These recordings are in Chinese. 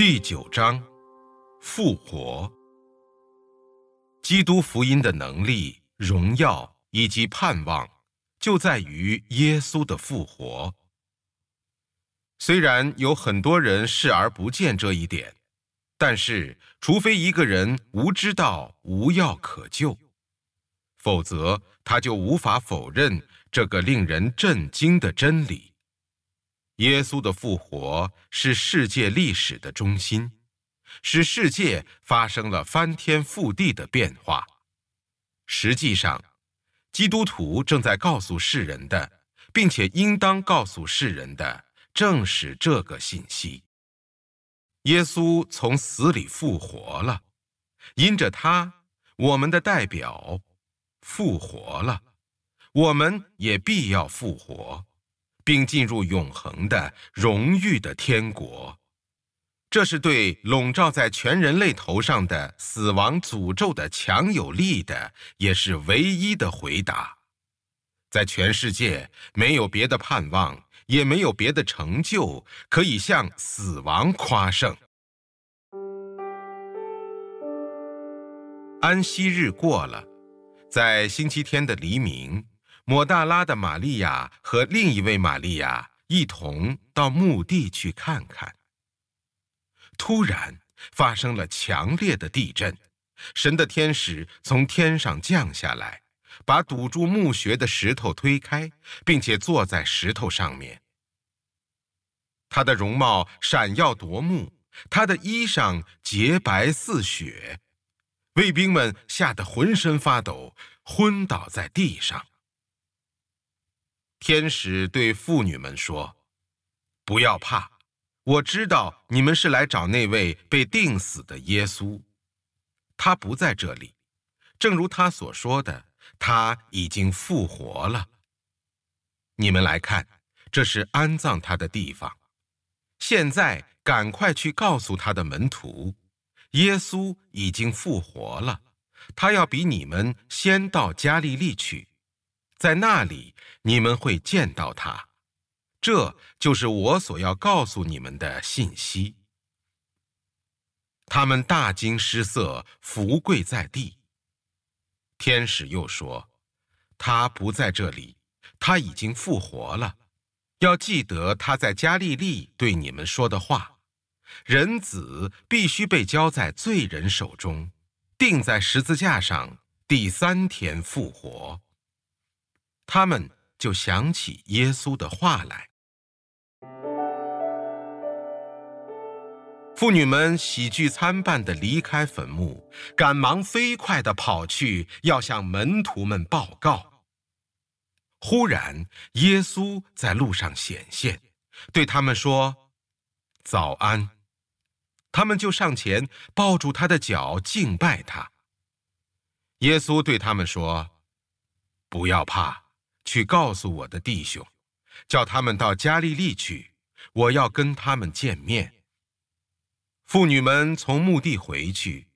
第九章，复活。基督福音的能力、荣耀以及盼望，就在于耶稣的复活。虽然有很多人视而不见这一点，但是，除非一个人无知道无药可救，否则他就无法否认这个令人震惊的真理。耶稣的复活是世界历史的中心，使世界发生了翻天覆地的变化。实际上，基督徒正在告诉世人的，并且应当告诉世人的，正是这个信息：耶稣从死里复活了，因着他，我们的代表复活了，我们也必要复活。并进入永恒的荣誉的天国，这是对笼罩在全人类头上的死亡诅咒的强有力的，也是唯一的回答。在全世界，没有别的盼望，也没有别的成就可以向死亡夸胜。安息日过了，在星期天的黎明。抹大拉的玛利亚和另一位玛利亚一同到墓地去看看。突然发生了强烈的地震，神的天使从天上降下来，把堵住墓穴的石头推开，并且坐在石头上面。他的容貌闪耀夺目，他的衣裳洁白似雪，卫兵们吓得浑身发抖，昏倒在地上。天使对妇女们说：“不要怕，我知道你们是来找那位被钉死的耶稣。他不在这里，正如他所说的，他已经复活了。你们来看，这是安葬他的地方。现在赶快去告诉他的门徒，耶稣已经复活了，他要比你们先到加利利去。”在那里，你们会见到他，这就是我所要告诉你们的信息。他们大惊失色，伏跪在地。天使又说：“他不在这里，他已经复活了。要记得他在加利利对你们说的话：人子必须被交在罪人手中，钉在十字架上，第三天复活。”他们就想起耶稣的话来。妇女们喜剧参半地离开坟墓，赶忙飞快地跑去，要向门徒们报告。忽然，耶稣在路上显现，对他们说：“早安！”他们就上前抱住他的脚，敬拜他。耶稣对他们说：“不要怕。”去告诉我的弟兄，叫他们到加利利去，我要跟他们见面。妇女们从墓地回去，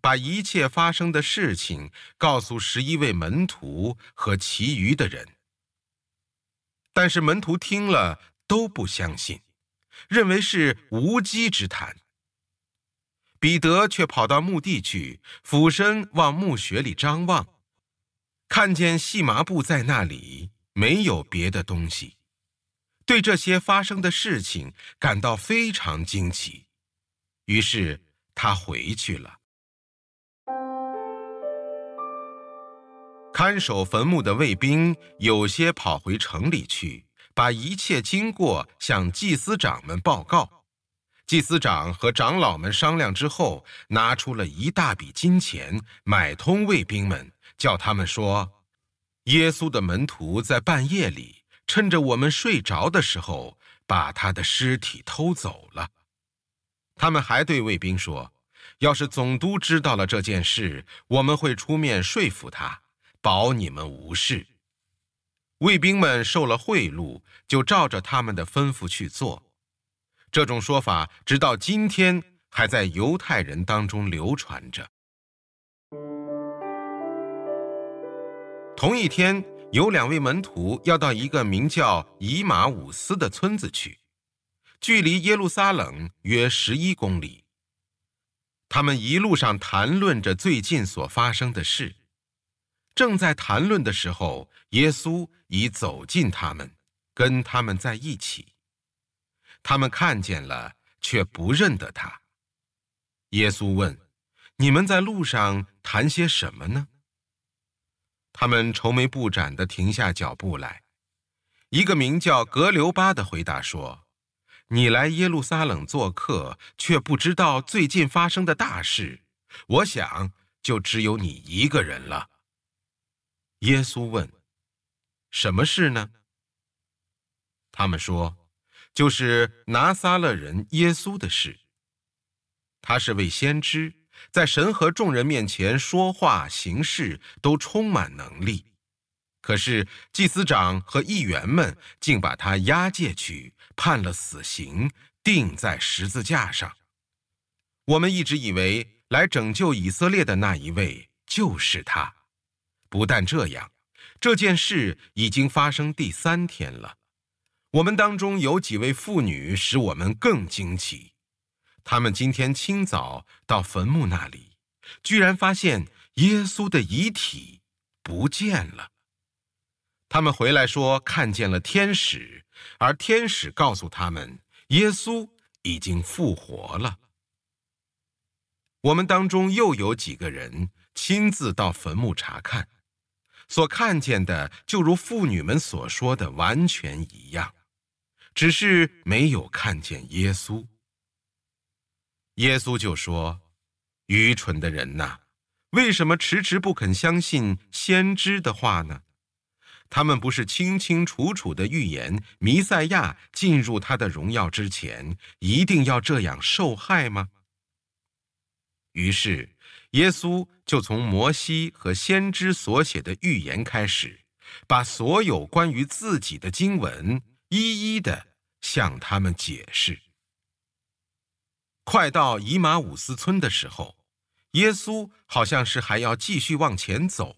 把一切发生的事情告诉十一位门徒和其余的人。但是门徒听了都不相信，认为是无稽之谈。彼得却跑到墓地去，俯身往墓穴里张望。看见细麻布在那里，没有别的东西，对这些发生的事情感到非常惊奇，于是他回去了。看守坟墓的卫兵有些跑回城里去，把一切经过向祭司长们报告。祭司长和长老们商量之后，拿出了一大笔金钱，买通卫兵们。叫他们说，耶稣的门徒在半夜里趁着我们睡着的时候，把他的尸体偷走了。他们还对卫兵说，要是总督知道了这件事，我们会出面说服他，保你们无事。卫兵们受了贿赂，就照着他们的吩咐去做。这种说法直到今天还在犹太人当中流传着。同一天，有两位门徒要到一个名叫以马五斯的村子去。距离耶路撒冷约十一公里。他们一路上谈论着最近所发生的事。正在谈论的时候，耶稣已走近他们，跟他们在一起。他们看见了，却不认得他。耶稣问：“你们在路上谈些什么呢？”他们愁眉不展地停下脚步来。一个名叫格留巴的回答说：“你来耶路撒冷做客，却不知道最近发生的大事。我想，就只有你一个人了。”耶稣问：“什么事呢？”他们说：“就是拿撒勒人耶稣的事。他是位先知，在神和众人面前说话行事都充满能力。可是祭司长和议员们竟把他押解去，判了死刑，钉在十字架上。我们一直以为来拯救以色列的那一位就是他。”不但这样，这件事已经发生第三天了。我们当中有几位妇女使我们更惊奇。他们今天清早到坟墓那里，居然发现耶稣的遗体不见了。他们回来说看见了天使，而天使告诉他们耶稣已经复活了。我们当中又有几个人亲自到坟墓查看。所看见的就如妇女们所说的完全一样，只是没有看见耶稣。耶稣就说：“愚蠢的人呐，为什么迟迟不肯相信先知的话呢？他们不是清清楚楚的预言弥赛亚进入他的荣耀之前一定要这样受害吗？”于是。耶稣就从摩西和先知所写的预言开始，把所有关于自己的经文一一的向他们解释。快到以马五斯村的时候，耶稣好像是还要继续往前走，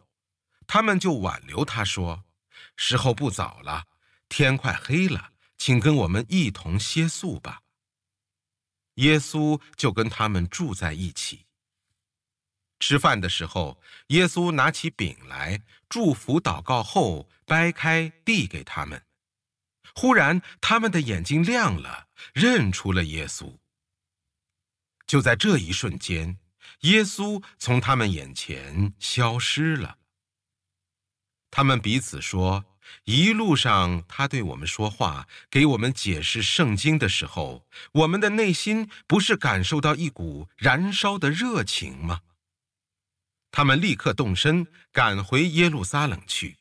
他们就挽留他说：“时候不早了，天快黑了，请跟我们一同歇宿吧。”耶稣就跟他们住在一起。吃饭的时候，耶稣拿起饼来，祝福祷告后，掰开递给他们。忽然，他们的眼睛亮了，认出了耶稣。就在这一瞬间，耶稣从他们眼前消失了。他们彼此说：“一路上他对我们说话，给我们解释圣经的时候，我们的内心不是感受到一股燃烧的热情吗？”他们立刻动身，赶回耶路撒冷去，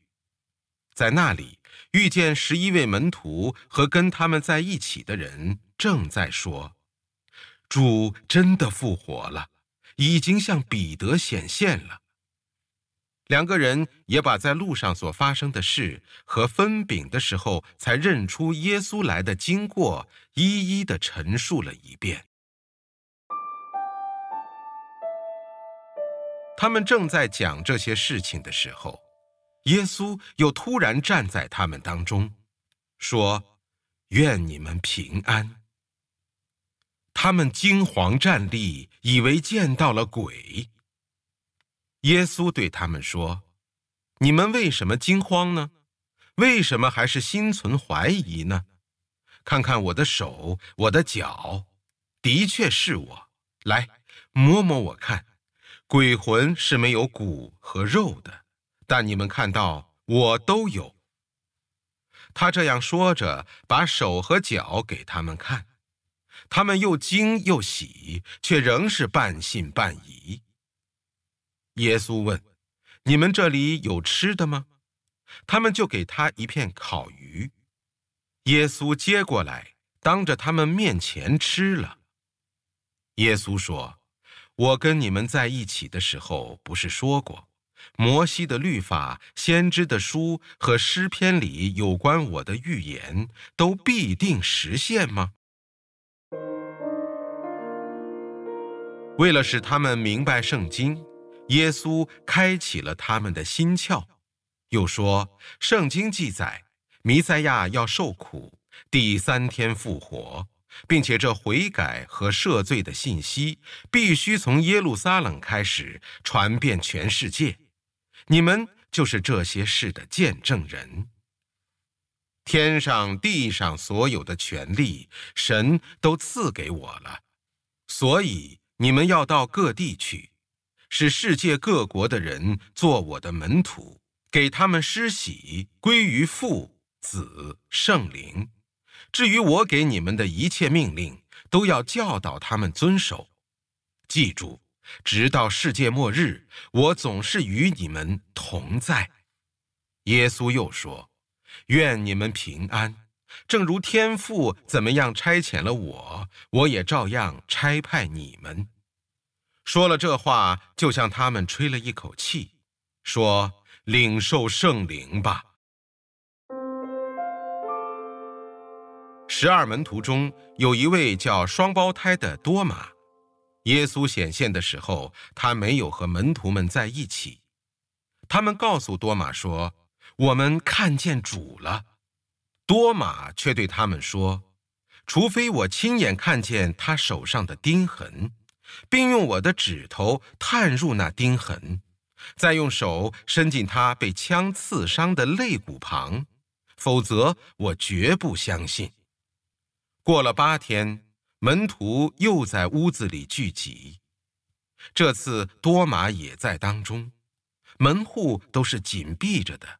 在那里遇见十一位门徒和跟他们在一起的人，正在说：“主真的复活了，已经向彼得显现了。”两个人也把在路上所发生的事和分饼的时候才认出耶稣来的经过，一一的陈述了一遍。他们正在讲这些事情的时候，耶稣又突然站在他们当中，说：“愿你们平安。”他们惊惶站立，以为见到了鬼。耶稣对他们说：“你们为什么惊慌呢？为什么还是心存怀疑呢？看看我的手，我的脚，的确是我。来，摸摸我看。”鬼魂是没有骨和肉的，但你们看到我都有。他这样说着，把手和脚给他们看，他们又惊又喜，却仍是半信半疑。耶稣问：“你们这里有吃的吗？”他们就给他一片烤鱼。耶稣接过来，当着他们面前吃了。耶稣说。我跟你们在一起的时候，不是说过，摩西的律法、先知的书和诗篇里有关我的预言，都必定实现吗？为了使他们明白圣经，耶稣开启了他们的心窍，又说：圣经记载，弥赛亚要受苦，第三天复活，并且这悔改和赦罪的信息必须从耶路撒冷开始传遍全世界。你们就是这些事的见证人。天上地上所有的权利，神都赐给我了，所以你们要到各地去，使世界各国的人做我的门徒，给他们施洗，归于父、子、圣灵。至于我给你们的一切命令，都要教导他们遵守。记住，直到世界末日，我总是与你们同在。耶稣又说：“愿你们平安，正如天父怎么样差遣了我，我也照样差派你们。”说了这话，就向他们吹了一口气，说：“领受圣灵吧。”十二门徒中有一位叫双胞胎的多马，耶稣显现的时候，他没有和门徒们在一起。他们告诉多马说：“我们看见主了。”多马却对他们说：“除非我亲眼看见他手上的钉痕，并用我的指头探入那钉痕，再用手伸进他被枪刺伤的肋骨旁，否则我绝不相信。”过了八天，门徒又在屋子里聚集。这次多马也在当中，门户都是紧闭着的，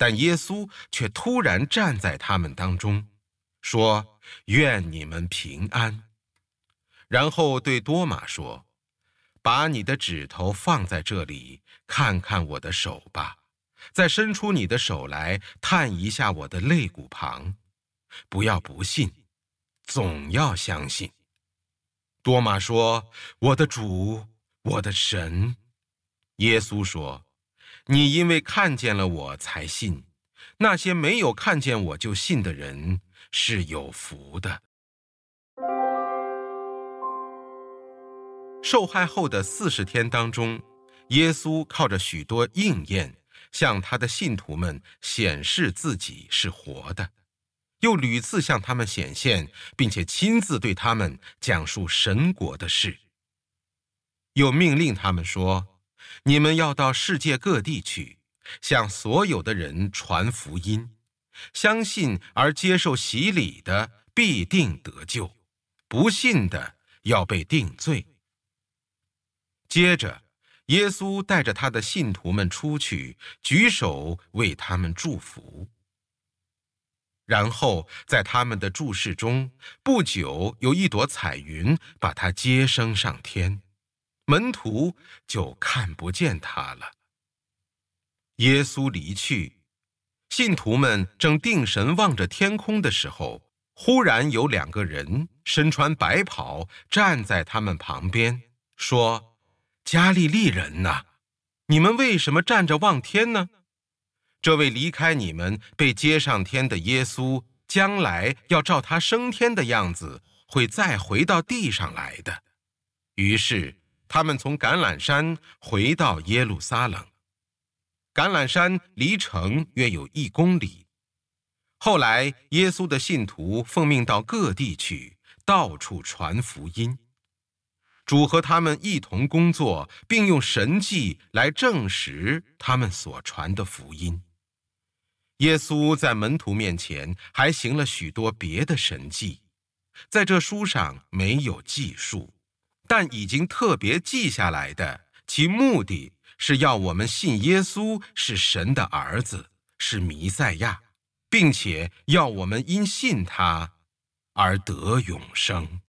但耶稣却突然站在他们当中，说：“愿你们平安。”然后对多马说：“把你的指头放在这里，看看我的手吧；再伸出你的手来，探一下我的肋骨旁，不要不信。”总要相信。多马说：“我的主，我的神。”耶稣说：“你因为看见了我才信，那些没有看见我就信的人是有福的。”受害后的四十天当中，耶稣靠着许多应验，向他的信徒们显示自己是活的。又屡次向他们显现，并且亲自对他们讲述神国的事。又命令他们说：“你们要到世界各地去，向所有的人传福音。相信而接受洗礼的必定得救，不信的要被定罪。”接着，耶稣带着他的信徒们出去，举手为他们祝福。然后在他们的注视中，不久有一朵彩云把他接升上天，门徒就看不见他了。耶稣离去，信徒们正定神望着天空的时候，忽然有两个人身穿白袍站在他们旁边，说：“加利利人呐，你们为什么站着望天呢？”这位离开你们被接上天的耶稣，将来要照他升天的样子，会再回到地上来的。于是他们从橄榄山回到耶路撒冷。橄榄山离城约有一公里。后来耶稣的信徒奉命到各地去，到处传福音。主和他们一同工作，并用神迹来证实他们所传的福音。耶稣在门徒面前还行了许多别的神迹，在这书上没有记述，但已经特别记下来的，其目的是要我们信耶稣是神的儿子，是弥赛亚，并且要我们因信他而得永生。